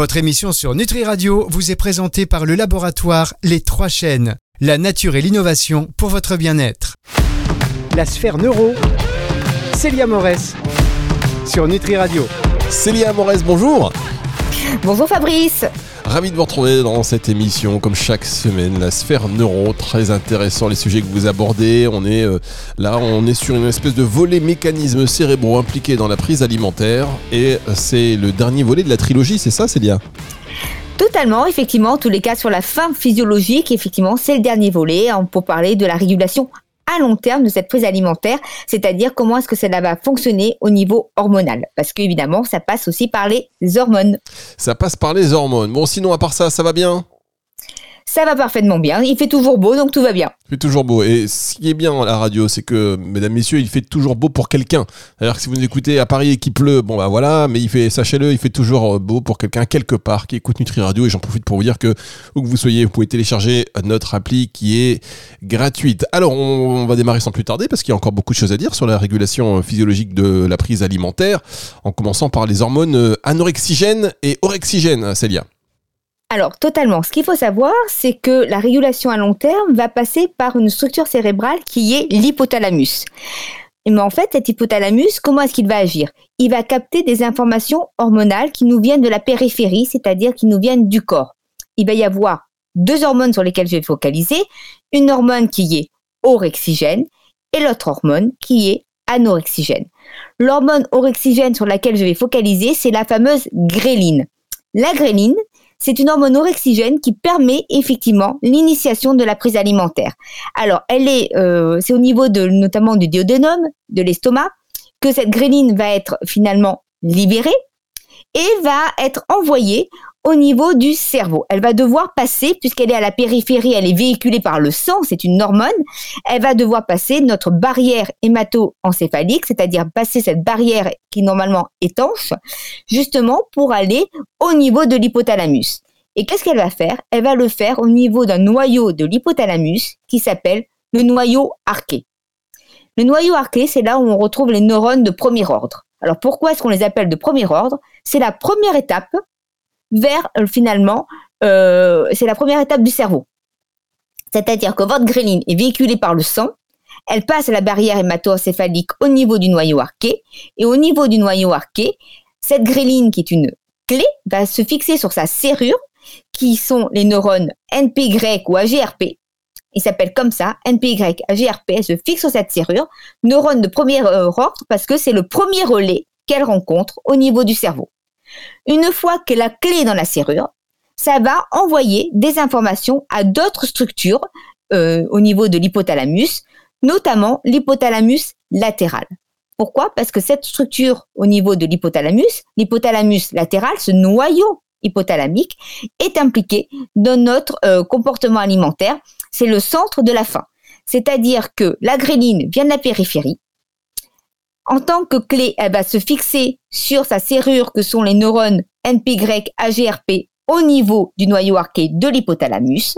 Votre émission sur Nutri Radio vous est présentée par le laboratoire Les Trois Chaînes, la nature et l'innovation pour votre bien-être. La sphère neuro, Célia Morès, sur Nutri Radio. Célia Morès, bonjour Bonjour Fabrice. Ravi de vous retrouver dans cette émission, comme chaque semaine, la sphère neuro, très intéressant les sujets que vous abordez. On est euh, là, on est sur une espèce de volet mécanismes cérébraux impliqués dans la prise alimentaire, et c'est le dernier volet de la trilogie, c'est ça, Célia? Totalement, effectivement, tous les cas sur la fin physiologique, effectivement, c'est le dernier volet hein, pour parler de la régulation à long terme de cette prise alimentaire, c'est-à-dire comment est-ce que cela va fonctionner au niveau hormonal. Parce qu'évidemment, ça passe aussi par les hormones. Ça passe par les hormones. Bon, sinon, à part ça, ça va bien? Ça va parfaitement bien. Il fait toujours beau, donc tout va bien. Il fait toujours beau. Et ce qui est bien à la radio, c'est que, mesdames, messieurs, il fait toujours beau pour quelqu'un. D'ailleurs, si vous nous écoutez à Paris et qu'il pleut, bon bah voilà, mais il fait, sachez-le, il fait toujours beau pour quelqu'un quelque part qui écoute Nutri Radio. Et j'en profite pour vous dire que, où que vous soyez, vous pouvez télécharger notre appli qui est gratuite. Alors, on, va démarrer sans plus tarder parce qu'il y a encore beaucoup de choses à dire sur la régulation physiologique de la prise alimentaire, en commençant par les hormones anorexigènes et orexigènes, Célia. Alors, totalement. Ce qu'il faut savoir, c'est que la régulation à long terme va passer par une structure cérébrale qui est l'hypothalamus. Mais en fait, cet hypothalamus, comment est-ce qu'il va agir? Il va capter des informations hormonales qui nous viennent de la périphérie, c'est-à-dire qui nous viennent du corps. Il va y avoir deux hormones sur lesquelles je vais focaliser. Une hormone qui est orexigène et l'autre hormone qui est anorexigène. L'hormone orexigène sur laquelle je vais focaliser, c'est la fameuse gréline. La gréline, c'est une hormone orexigène qui permet effectivement l'initiation de la prise alimentaire. Alors, elle est, euh, c'est au niveau de notamment du duodénum, de l'estomac, que cette gréline va être finalement libérée et va être envoyée au niveau du cerveau. Elle va devoir passer, puisqu'elle est à la périphérie, elle est véhiculée par le sang, c'est une hormone, elle va devoir passer notre barrière hémato-encéphalique, c'est-à-dire passer cette barrière qui normalement étanche, justement pour aller au niveau de l'hypothalamus. Et qu'est-ce qu'elle va faire? Elle va le faire au niveau d'un noyau de l'hypothalamus qui s'appelle le noyau arqué. Le noyau arqué, c'est là où on retrouve les neurones de premier ordre. Alors pourquoi est-ce qu'on les appelle de premier ordre? C'est la première étape vers euh, finalement, euh, c'est la première étape du cerveau. C'est-à-dire que votre gréline est véhiculée par le sang, elle passe la barrière hémato-encéphalique au niveau du noyau arqué, et au niveau du noyau arqué, cette gréline qui est une clé va se fixer sur sa serrure, qui sont les neurones NPY ou AGRP. Il s'appelle comme ça, NPY, AGRP, se fixe sur cette serrure, neurone de premier euh, ordre parce que c'est le premier relais qu'elle rencontre au niveau du cerveau. Une fois que la clé est dans la serrure, ça va envoyer des informations à d'autres structures euh, au niveau de l'hypothalamus, notamment l'hypothalamus latéral. Pourquoi? Parce que cette structure au niveau de l'hypothalamus, l'hypothalamus latéral, ce noyau hypothalamique, est impliqué dans notre euh, comportement alimentaire. C'est le centre de la faim. C'est-à-dire que la gréline vient de la périphérie, en tant que clé, elle va se fixer sur sa serrure que sont les neurones NPY, AGRP au niveau du noyau arqué de l'hypothalamus.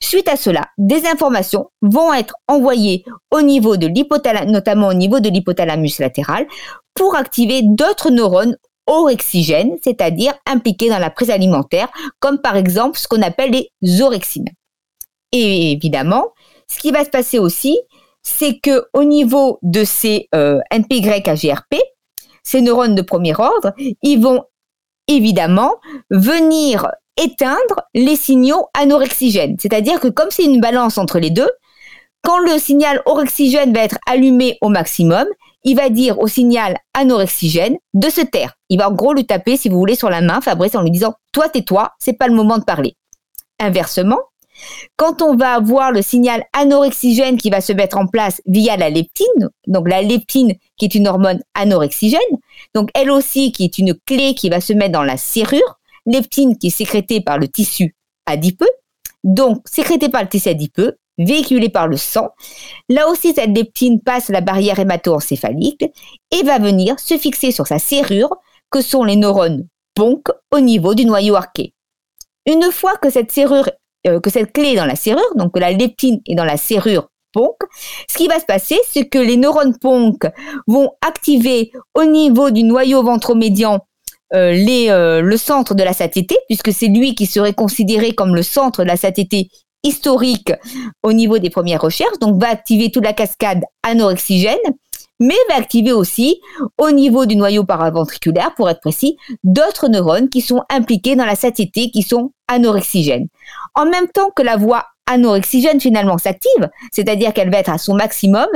Suite à cela, des informations vont être envoyées au niveau de l'hypothalamus, notamment au niveau de l'hypothalamus latéral, pour activer d'autres neurones orexigènes, c'est-à-dire impliqués dans la prise alimentaire, comme par exemple ce qu'on appelle les orexines. Et évidemment, ce qui va se passer aussi, c'est que au niveau de ces euh, NPY-AGRP, ces neurones de premier ordre, ils vont évidemment venir éteindre les signaux anorexigènes. C'est-à-dire que comme c'est une balance entre les deux, quand le signal orexigène va être allumé au maximum, il va dire au signal anorexigène de se taire. Il va en gros lui taper, si vous voulez, sur la main, Fabrice, en lui disant Toi, tais-toi, c'est pas le moment de parler. Inversement, quand on va avoir le signal anorexigène qui va se mettre en place via la leptine, donc la leptine qui est une hormone anorexigène, donc elle aussi qui est une clé qui va se mettre dans la serrure, leptine qui est sécrétée par le tissu adipeux, donc sécrétée par le tissu adipeux, véhiculée par le sang. Là aussi, cette leptine passe la barrière hémato-encéphalique et va venir se fixer sur sa serrure, que sont les neurones PONC au niveau du noyau arqué. Une fois que cette serrure euh, que cette clé est dans la serrure, donc que la leptine est dans la serrure PONC, ce qui va se passer, c'est que les neurones PONC vont activer au niveau du noyau ventromédian euh, euh, le centre de la satiété, puisque c'est lui qui serait considéré comme le centre de la satiété historique au niveau des premières recherches, donc va activer toute la cascade anorexigène, mais va activer aussi, au niveau du noyau paraventriculaire, pour être précis, d'autres neurones qui sont impliqués dans la satiété, qui sont anorexigènes. En même temps que la voie anorexigène finalement s'active, c'est-à-dire qu'elle va être à son maximum,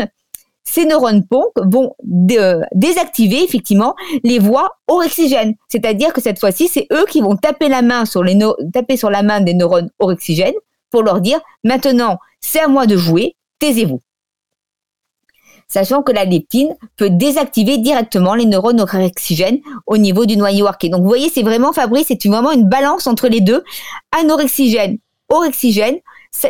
ces neurones PONC vont euh, désactiver effectivement les voies orexigènes. C'est-à-dire que cette fois-ci, c'est eux qui vont taper la main sur les taper sur la main des neurones orexigènes pour leur dire maintenant, c'est à moi de jouer, taisez-vous. Sachant que la leptine peut désactiver directement les neurones orexigènes au niveau du noyau arqué. Donc vous voyez, c'est vraiment Fabrice, c'est vraiment une balance entre les deux, anorexigène, orexigène.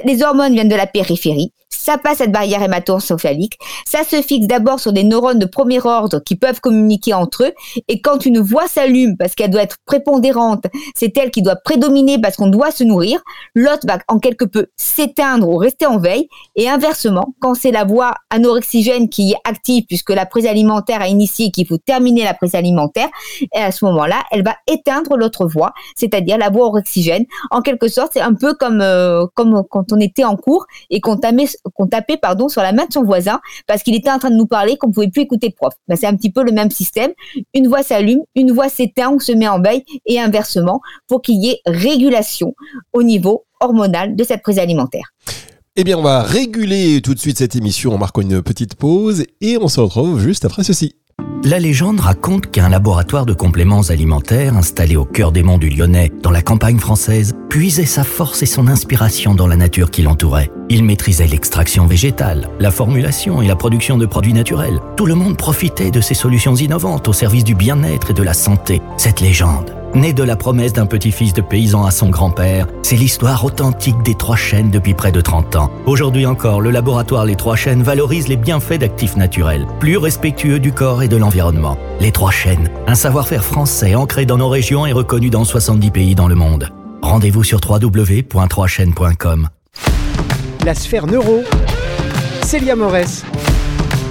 Les hormones viennent de la périphérie ça passe cette barrière hémato-encéphalique, ça se fixe d'abord sur des neurones de premier ordre qui peuvent communiquer entre eux, et quand une voix s'allume parce qu'elle doit être prépondérante, c'est elle qui doit prédominer parce qu'on doit se nourrir, l'autre va en quelque peu s'éteindre ou rester en veille, et inversement, quand c'est la voie anorexigène qui est active puisque la prise alimentaire a initié qu'il faut terminer la prise alimentaire, et à ce moment-là, elle va éteindre l'autre voie, c'est-à-dire la voie orexigène. En quelque sorte, c'est un peu comme, euh, comme quand on était en cours et qu'on qu'on tapait pardon sur la main de son voisin parce qu'il était en train de nous parler qu'on pouvait plus écouter le prof. Ben, c'est un petit peu le même système. Une voix s'allume, une voix s'éteint, on se met en veille et inversement pour qu'il y ait régulation au niveau hormonal de cette prise alimentaire. Eh bien, on va réguler tout de suite cette émission en marquant une petite pause et on se retrouve juste après ceci. La légende raconte qu'un laboratoire de compléments alimentaires installé au cœur des monts du Lyonnais, dans la campagne française, puisait sa force et son inspiration dans la nature qui l'entourait. Il maîtrisait l'extraction végétale, la formulation et la production de produits naturels. Tout le monde profitait de ces solutions innovantes au service du bien-être et de la santé. Cette légende Né de la promesse d'un petit-fils de paysan à son grand-père, c'est l'histoire authentique des Trois Chênes depuis près de 30 ans. Aujourd'hui encore, le laboratoire Les Trois Chênes valorise les bienfaits d'actifs naturels, plus respectueux du corps et de l'environnement. Les Trois Chênes, un savoir-faire français ancré dans nos régions et reconnu dans 70 pays dans le monde. Rendez-vous sur www.3chaînes.com. La sphère neuro, Célia Morès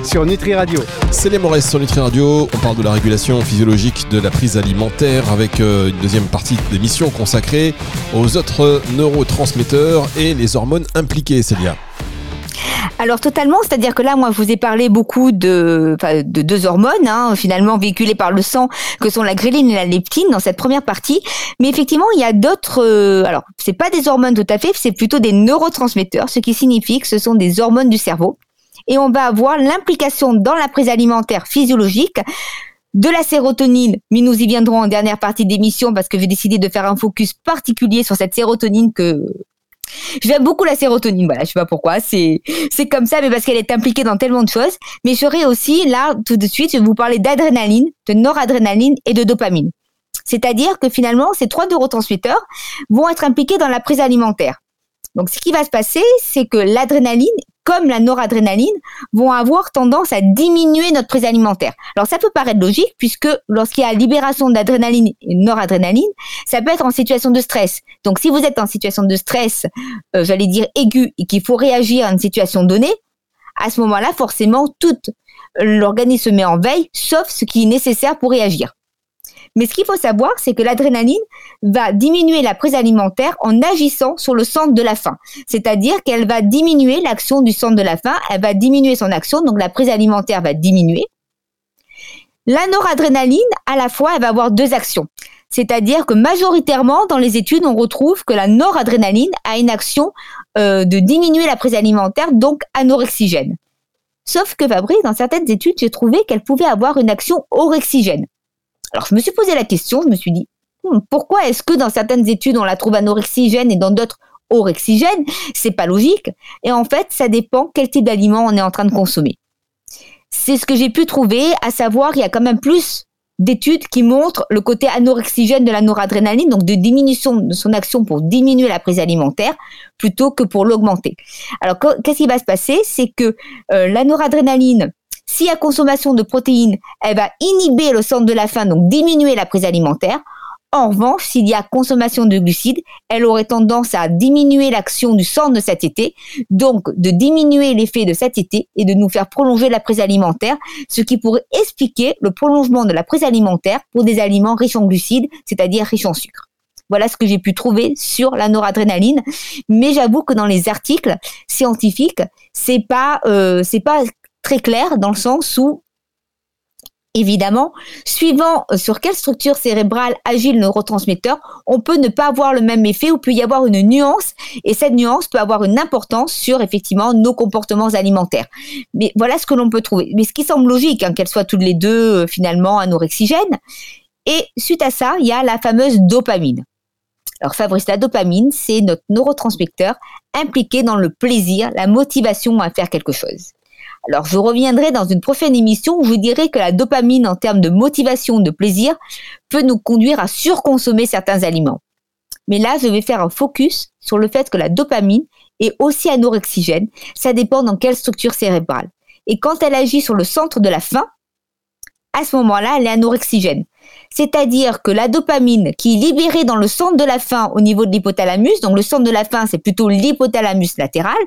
sur Nutri Radio. C'est les Morès sur Nutri Radio. On parle de la régulation physiologique de la prise alimentaire avec euh, une deuxième partie d'émission consacrée aux autres neurotransmetteurs et les hormones impliquées, Célia. Alors totalement, c'est-à-dire que là, moi, je vous ai parlé beaucoup de, de deux hormones, hein, finalement véhiculées par le sang, que sont la gréline et la leptine dans cette première partie. Mais effectivement, il y a d'autres. Euh, alors, c'est pas des hormones tout à fait, c'est plutôt des neurotransmetteurs, ce qui signifie que ce sont des hormones du cerveau et on va avoir l'implication dans la prise alimentaire physiologique de la sérotonine, mais nous y viendrons en dernière partie d'émission parce que j'ai décidé de faire un focus particulier sur cette sérotonine que J'aime beaucoup la sérotonine, voilà, je sais pas pourquoi, c'est c'est comme ça, mais parce qu'elle est impliquée dans tellement de choses. Mais j'aurais aussi là tout de suite, je vais vous parler d'adrénaline, de noradrénaline et de dopamine. C'est-à-dire que finalement, ces trois neurotransmetteurs vont être impliqués dans la prise alimentaire. Donc, ce qui va se passer, c'est que l'adrénaline comme la noradrénaline, vont avoir tendance à diminuer notre prise alimentaire. Alors ça peut paraître logique puisque lorsqu'il y a libération d'adrénaline et noradrénaline, ça peut être en situation de stress. Donc si vous êtes en situation de stress, euh, j'allais dire aigu, et qu'il faut réagir à une situation donnée, à ce moment-là, forcément, tout l'organisme se met en veille, sauf ce qui est nécessaire pour réagir. Mais ce qu'il faut savoir, c'est que l'adrénaline va diminuer la prise alimentaire en agissant sur le centre de la faim. C'est-à-dire qu'elle va diminuer l'action du centre de la faim, elle va diminuer son action, donc la prise alimentaire va diminuer. La noradrénaline, à la fois, elle va avoir deux actions. C'est-à-dire que majoritairement, dans les études, on retrouve que la noradrénaline a une action euh, de diminuer la prise alimentaire, donc anorexigène. Sauf que Fabrice, dans certaines études, j'ai trouvé qu'elle pouvait avoir une action orexigène. Alors je me suis posé la question, je me suis dit, hmm, pourquoi est-ce que dans certaines études on la trouve anorexigène et dans d'autres orexigène? C'est pas logique. Et en fait, ça dépend quel type d'aliment on est en train de consommer. C'est ce que j'ai pu trouver, à savoir, il y a quand même plus d'études qui montrent le côté anorexigène de la noradrénaline, donc de diminution de son action pour diminuer la prise alimentaire, plutôt que pour l'augmenter. Alors, qu'est-ce qui va se passer? C'est que euh, la noradrénaline si à consommation de protéines, elle va inhiber le centre de la faim, donc diminuer la prise alimentaire. En revanche, s'il y a consommation de glucides, elle aurait tendance à diminuer l'action du centre de satiété, donc de diminuer l'effet de satiété et de nous faire prolonger la prise alimentaire, ce qui pourrait expliquer le prolongement de la prise alimentaire pour des aliments riches en glucides, c'est-à-dire riches en sucre. Voilà ce que j'ai pu trouver sur la noradrénaline. Mais j'avoue que dans les articles scientifiques, c'est pas euh, c'est pas très clair dans le sens où Évidemment, suivant euh, sur quelle structure cérébrale agit le neurotransmetteur, on peut ne pas avoir le même effet ou peut y avoir une nuance et cette nuance peut avoir une importance sur effectivement nos comportements alimentaires. Mais voilà ce que l'on peut trouver. Mais ce qui semble logique, hein, qu'elles soient toutes les deux euh, finalement anorexigènes. Et suite à ça, il y a la fameuse dopamine. Alors Fabrice, la dopamine, c'est notre neurotransmetteur impliqué dans le plaisir, la motivation à faire quelque chose. Alors je reviendrai dans une prochaine émission où je dirai que la dopamine en termes de motivation, de plaisir, peut nous conduire à surconsommer certains aliments. Mais là, je vais faire un focus sur le fait que la dopamine est aussi anorexigène. Ça dépend dans quelle structure cérébrale. Et quand elle agit sur le centre de la faim, à ce moment-là, elle est anorexigène. C'est-à-dire que la dopamine qui est libérée dans le centre de la faim au niveau de l'hypothalamus, donc le centre de la faim c'est plutôt l'hypothalamus latéral,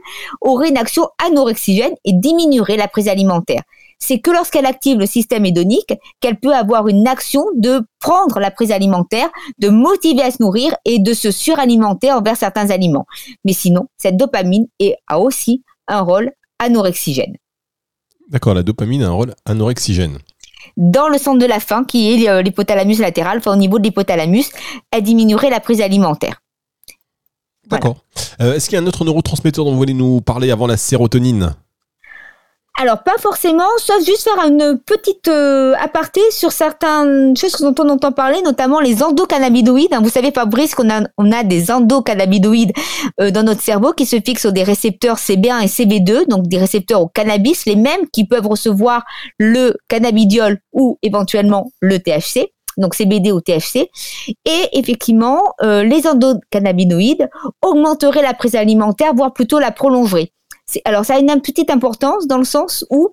aurait une action anorexigène et diminuerait la prise alimentaire. C'est que lorsqu'elle active le système hédonique qu'elle peut avoir une action de prendre la prise alimentaire, de motiver à se nourrir et de se suralimenter envers certains aliments. Mais sinon, cette dopamine a aussi un rôle anorexigène. D'accord, la dopamine a un rôle anorexigène dans le centre de la faim, qui est euh, l'hypothalamus latéral, enfin au niveau de l'hypothalamus, elle diminuerait la prise alimentaire. D'accord. Euh, est-ce qu'il y a un autre neurotransmetteur dont vous voulez nous parler avant la sérotonine? Alors pas forcément, sauf juste faire une petite euh, aparté sur certaines choses dont on entend parler, notamment les endocannabinoïdes. Hein, vous savez Fabrice qu'on a on a des endocannabinoïdes euh, dans notre cerveau qui se fixent sur des récepteurs CB1 et CB2, donc des récepteurs au cannabis, les mêmes qui peuvent recevoir le cannabidiol ou éventuellement le THC donc CBD ou THC. Et effectivement, euh, les endocannabinoïdes augmenteraient la prise alimentaire, voire plutôt la prolongeraient alors ça a une petite importance dans le sens où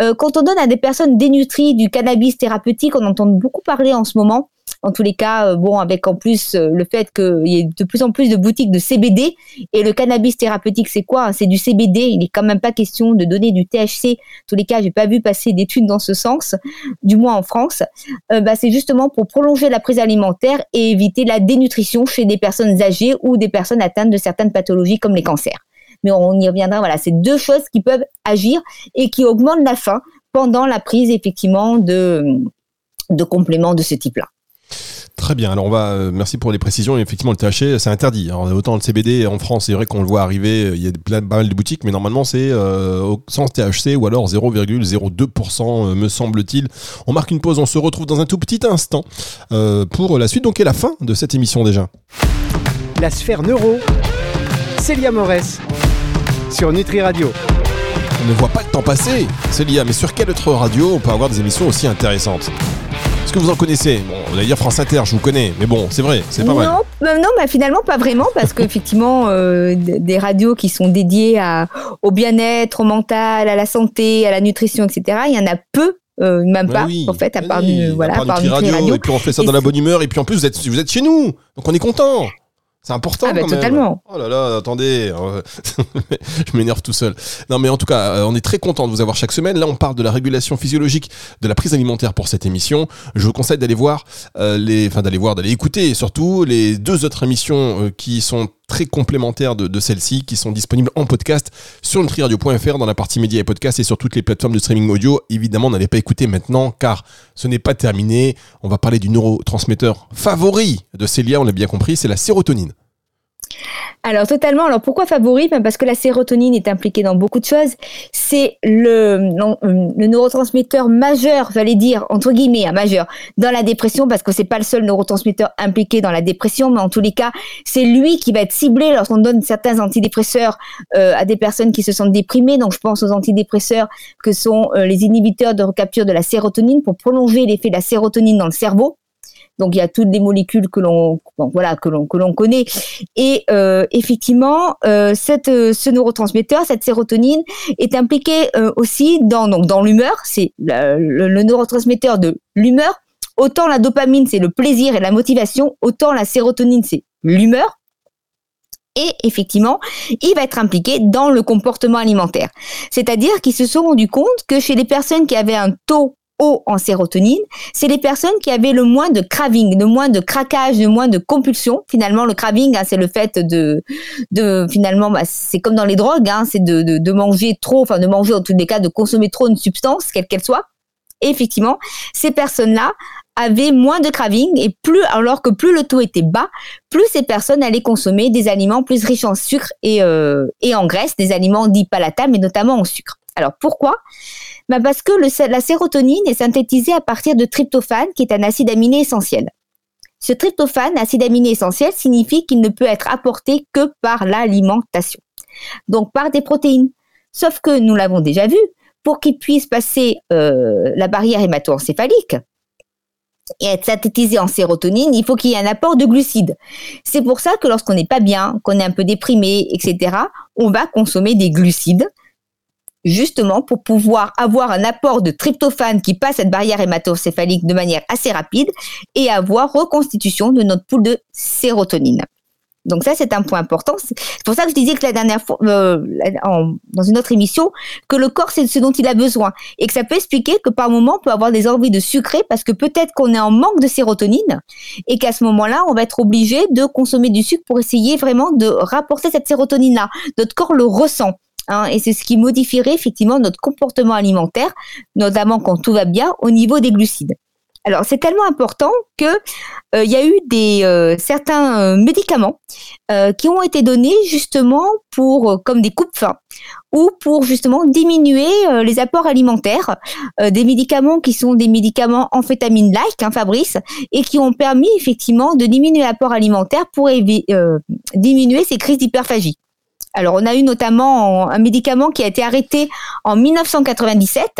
euh, quand on donne à des personnes dénutries du cannabis thérapeutique, on entend beaucoup parler en ce moment. En tous les cas, euh, bon, avec en plus euh, le fait qu'il y ait de plus en plus de boutiques de CBD et le cannabis thérapeutique, c'est quoi? C'est du CBD. Il n'est quand même pas question de donner du THC. En tous les cas, j'ai pas vu passer d'études dans ce sens, du moins en France. bah, c'est justement pour prolonger la prise alimentaire et éviter la dénutrition chez des personnes âgées ou des personnes atteintes de certaines pathologies comme les cancers mais on y reviendra. Voilà, c'est deux choses qui peuvent agir et qui augmentent la faim pendant la prise effectivement de, de compléments de ce type-là. Très bien. Alors on va, euh, merci pour les précisions. Effectivement, le THC, c'est interdit. Alors, autant le CBD en France, c'est vrai qu'on le voit arriver. Euh, il y a plein, pas mal de boutiques, mais normalement c'est euh, sans THC ou alors 0,02% me semble-t-il. On marque une pause. On se retrouve dans un tout petit instant pour la suite. Donc, et la fin de cette émission déjà. La sphère neuro. Célia Morès sur Nutri Radio. On ne voit pas le temps passer, Célia, mais sur quelle autre radio on peut avoir des émissions aussi intéressantes? Est-ce que vous en connaissez? Bon, on va dire France Inter, je vous connais, mais bon, c'est vrai, c'est pas mal. Non, non bah, finalement pas vraiment, parce qu'effectivement, euh, des radios qui sont dédiées à, au bien-être, au mental, à la santé, à la nutrition, etc., il y en a peu euh, même bah pas en fait à part, voilà, à part, radio, et puis on fait ça dans la bonne humeur et puis en plus vous êtes vous êtes chez nous donc on est content c'est important. Ah bah, totalement. Oh là là, attendez, je m'énerve tout seul. Non, mais en tout cas, euh, on est très content de vous avoir chaque semaine. Là, on parle de la régulation physiologique de la prise alimentaire pour cette émission. Je vous conseille d'aller voir euh, les, enfin d'aller voir, d'aller écouter surtout les deux autres émissions euh, qui sont très complémentaires de, celle-ci, qui sont disponibles en podcast sur nutriradio.fr dans la partie médias et podcasts et sur toutes les plateformes de streaming audio. Évidemment, n'allez pas écouter maintenant car ce n'est pas terminé. On va parler du neurotransmetteur favori de Célia, on l'a bien compris, c'est la sérotonine. Alors totalement. Alors pourquoi favori? Ben, Parce que la sérotonine est impliquée dans beaucoup de choses. C'est le, le neurotransmetteur majeur, j'allais dire entre guillemets, hein, majeur dans la dépression, parce que c'est pas le seul neurotransmetteur impliqué dans la dépression, mais en tous les cas, c'est lui qui va être ciblé lorsqu'on donne certains antidépresseurs euh, à des personnes qui se sentent déprimées. Donc je pense aux antidépresseurs que sont euh, les inhibiteurs de recapture de la sérotonine pour prolonger l'effet de la sérotonine dans le cerveau. Donc il y a toutes les molécules que l'on connaît et euh, effectivement euh, euh, ce neurotransmetteur cette sérotonine est impliqué aussi dans l'humeur c'est le, neurotransmetteur de l'humeur Autant la dopamine, c'est le plaisir et la motivation, autant la sérotonine, c'est l'humeur. Et effectivement, il va être impliqué dans le comportement alimentaire. C'est-à-dire qu'ils se sont rendus compte que chez les personnes qui avaient un taux haut en sérotonine, c'est les personnes qui avaient le moins de craving, le moins de craquage, le moins de compulsion. Finalement, le craving, hein, c'est le fait de, de finalement, bah, c'est comme dans les drogues, hein, c'est de, de, manger trop, enfin de manger en tous les cas, de consommer trop une substance, quelle qu'elle soit. Et effectivement, ces personnes-là avaient moins de craving et plus, alors que plus le taux était bas, plus ces personnes allaient consommer des aliments plus riches en sucre et, euh, et en graisse, des aliments dits palatables, mais notamment en sucre. Alors pourquoi? Bah Parce que la sérotonine est synthétisée à partir de tryptophane, qui est un acide aminé essentiel. Ce tryptophane, acide aminé essentiel, signifie qu'il ne peut être apporté que par l'alimentation, donc par des protéines. Sauf que nous l'avons déjà vu, pour qu'il puisse passer euh, la barrière hémato-encéphalique et être synthétisé en sérotonine, il faut qu'il y ait un apport de glucides. C'est pour ça que lorsqu'on n'est pas bien, qu'on est un peu déprimé, etc., on va consommer des glucides justement pour pouvoir avoir un apport de tryptophane qui passe cette barrière hématocéphalique de manière assez rapide et avoir reconstitution de notre poule de sérotonine. Donc ça, c'est un point important. C'est pour ça que je disais que la dernière fois, euh, dans une autre émission, que le corps, c'est ce dont il a besoin. Et que ça peut expliquer que par moment, on peut avoir des envies de sucrer parce que peut-être qu'on est en manque de sérotonine et qu'à ce moment-là, on va être obligé de consommer du sucre pour essayer vraiment de rapporter cette sérotonine-là. Notre corps le ressent. Hein, et c'est ce qui modifierait effectivement notre comportement alimentaire, notamment quand tout va bien, au niveau des glucides. Alors c'est tellement important que euh, il y a eu des euh, certains euh, médicaments qui ont été donnés justement pour comme des coupes-faim ou pour justement diminuer les apports alimentaires, des médicaments qui sont des médicaments amphétamine-like, hein, Fabrice, et qui ont permis effectivement de diminuer l'apport alimentaire pour diminuer ces crises d'hyperphagie. Alors, on a eu notamment un médicament qui a été arrêté en 1997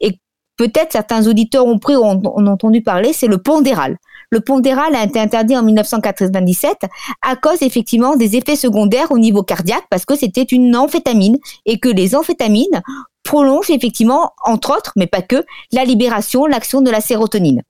et peut-être certains auditeurs ont pris ou ont, entendu parler, c'est le pondéral. Le pondéral a été interdit en 1997 à cause effectivement des effets secondaires au niveau cardiaque parce que c'était une amphétamine et que les amphétamines prolongent effectivement, entre autres, mais pas que, la libération, l'action de la sérotonine.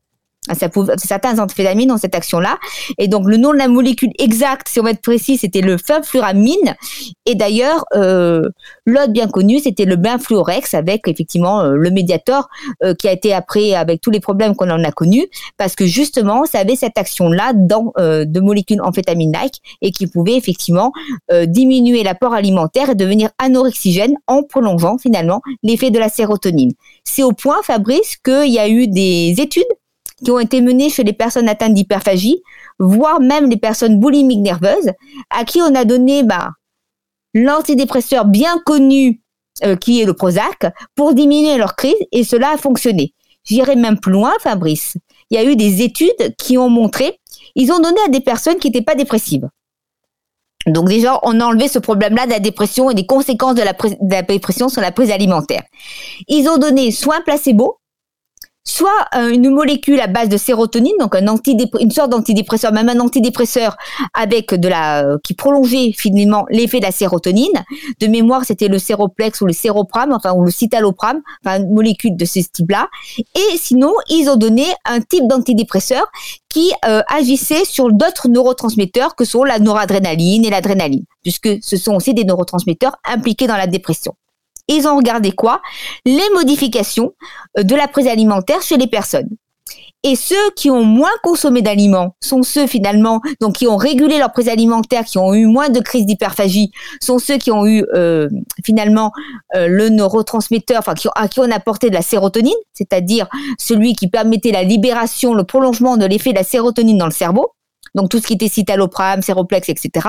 Ah, ça certains amphétamines dans cette action-là. Et donc, le nom de la molécule exacte, si on va être précis, c'était le fenfluramine. Et d'ailleurs, euh, l'autre bien connu, c'était le benfluorex avec effectivement euh, le médiator euh, qui a été après avec tous les problèmes qu'on en a connus parce que justement, ça avait cette action-là dans de molécules amphétamine-like et qui pouvait effectivement diminuer l'apport alimentaire et devenir anorexigène en prolongeant finalement l'effet de la sérotonine. C'est au point, Fabrice, qu'il y a eu des études qui ont été menées chez les personnes atteintes d'hyperphagie, voire même les personnes boulimiques nerveuses, à qui on a donné bah, l'antidépresseur bien connu euh, qui est le Prozac pour diminuer leur crise et cela a fonctionné. J'irai même plus loin, Fabrice. Il y a eu des études qui ont montré, ils ont donné à des personnes qui n'étaient pas dépressives. Donc déjà, on a enlevé ce problème-là de la dépression et des conséquences de la, de la, dépression sur la prise alimentaire. Ils ont donné soit un placebo, soit euh, une molécule à base de sérotonine, donc un une sorte d'antidépresseur, même un antidépresseur avec de la euh, qui prolongeait finalement l'effet de la sérotonine. De mémoire, c'était le séroplex ou le séroprame, enfin ou le citalopram, enfin une molécule de ce type-là. Et sinon, ils ont donné un type d'antidépresseur qui euh, agissait sur d'autres neurotransmetteurs que sont la noradrénaline et l'adrénaline, puisque ce sont aussi des neurotransmetteurs impliqués dans la dépression ils ont regardé quoi? Les modifications euh, de la prise alimentaire chez les personnes. Et ceux qui ont moins consommé d'aliments sont ceux finalement, donc qui ont régulé leur prise alimentaire, qui ont eu moins de crises d'hyperphagie, sont ceux qui ont eu euh, finalement euh, le neurotransmetteur, enfin qui, à qui on apporté de la sérotonine, c'est-à-dire celui qui permettait la libération, le prolongement de l'effet de la sérotonine dans le cerveau. Donc tout ce qui était citalopram, séroplex, etc.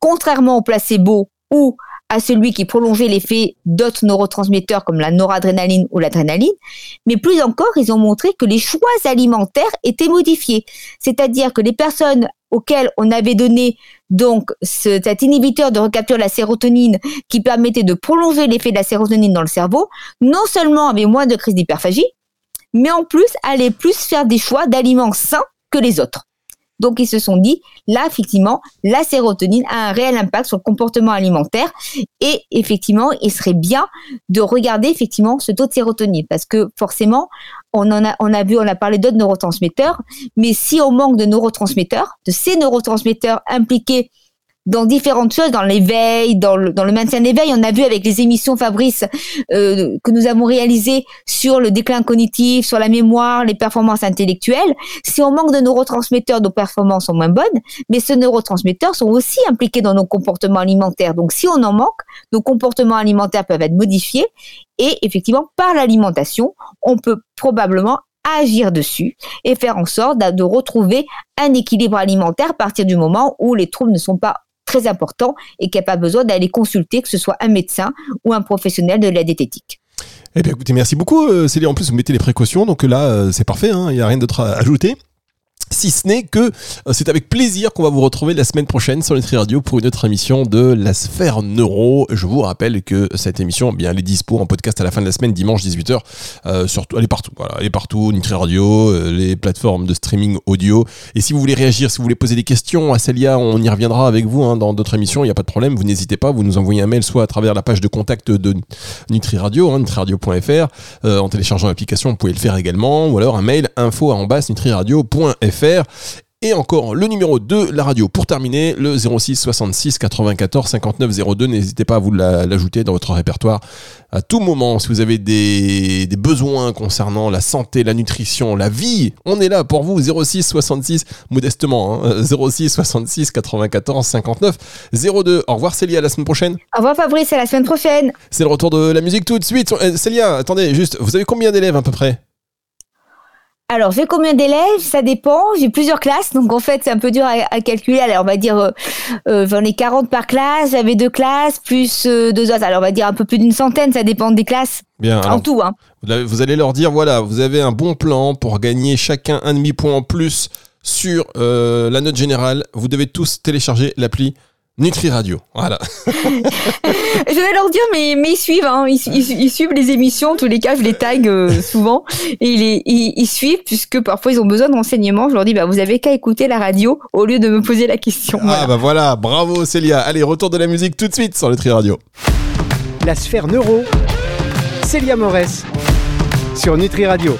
Contrairement au placebo où à celui qui prolongeait l'effet d'autres neurotransmetteurs comme la noradrénaline ou l'adrénaline, mais plus encore, ils ont montré que les choix alimentaires étaient modifiés. C'est-à-dire que les personnes auxquelles on avait donné donc cet inhibiteur de recapture de la sérotonine qui permettait de prolonger l'effet de la sérotonine dans le cerveau, non seulement avaient moins de crise d'hyperphagie, mais en plus allaient plus faire des choix d'aliments sains que les autres. Donc ils se sont dit, là effectivement, la sérotonine a un réel impact sur le comportement alimentaire et effectivement, il serait bien de regarder effectivement ce taux de sérotonine parce que forcément, on en a, on a vu, on a parlé d'autres neurotransmetteurs, mais si on manque de neurotransmetteurs, de ces neurotransmetteurs impliqués dans différentes choses, dans l'éveil, dans le, maintien d'éveil. On a vu avec les émissions Fabrice euh, que nous avons réalisées sur le déclin cognitif, sur la mémoire, les performances intellectuelles. Si on manque de neurotransmetteurs, nos performances sont moins bonnes, mais ces neurotransmetteurs sont aussi impliqués dans nos comportements alimentaires. Donc si on en manque, nos comportements alimentaires peuvent être modifiés et effectivement, par l'alimentation, on peut probablement agir dessus et faire en sorte de retrouver un équilibre alimentaire à partir du moment où les troubles ne sont pas très important et qui n'a pas besoin d'aller consulter, que ce soit un médecin ou un professionnel de la diététique. Eh bien écoutez, merci beaucoup euh, Céline. En plus, vous mettez les précautions, donc là, euh, c'est parfait, hein. il n'y a rien d'autre à ajouter. Si ce n'est que euh, c'est avec plaisir qu'on va vous retrouver la semaine prochaine sur Nutri Radio pour une autre émission de la sphère neuro. Je vous rappelle que cette émission, eh bien, elle est dispo en podcast à la fin de la semaine, dimanche 18h. Euh, surtout, elle est partout. Voilà, elle est partout. Nutri Radio, euh, les plateformes de streaming audio. Et si vous voulez réagir, si vous voulez poser des questions à Célia, on y reviendra avec vous hein, dans d'autres émissions. Il n'y a pas de problème. Vous n'hésitez pas. Vous nous envoyez un mail soit à travers la page de contact de Nutri Radio, hein, nutriradio.fr. En téléchargeant l'application, vous pouvez le faire également. Ou alors un mail info nutriradio.fr. Et encore le numéro de la radio pour terminer, le 06 66 94 59 02. N'hésitez pas à vous l'ajouter dans votre répertoire à tout moment. Si vous avez des, besoins concernant la santé, la nutrition, la vie, on est là pour vous. 06 66, modestement, 06 66 94 59 02. Au revoir Célia, à la semaine prochaine. Au revoir Fabrice, à la semaine prochaine. C'est le retour de la musique tout de suite. Euh, Célia, attendez, juste, vous avez combien d'élèves à peu près? Alors, j'ai combien d'élèves Ça dépend. J'ai plusieurs classes, donc en fait, c'est un peu dur à, calculer. Alors, on va dire, euh, euh, j'en ai 40 par classe. J'avais deux classes, plus euh, deux autres. Alors, on va dire un peu plus d'une centaine. Ça dépend des classes. Bien. En tout, hein. Vous allez leur dire, voilà, vous avez un bon plan pour gagner chacun un demi-point en plus sur la note générale. Vous devez tous télécharger l'appli Nutri Radio, voilà. je vais leur dire, mais, mais ils suivent, hein. ils, suivent les émissions, en tous les cas, je les tag euh, souvent, et ils, ils, suivent, puisque parfois ils ont besoin de renseignements. Je leur dis, bah, vous avez qu'à écouter la radio au lieu de me poser la question. Ah bah voilà, bravo Célia. Allez, retour de la musique tout de suite sur Nutri Radio. La sphère neuro, Célia Morès, sur Nutri Radio.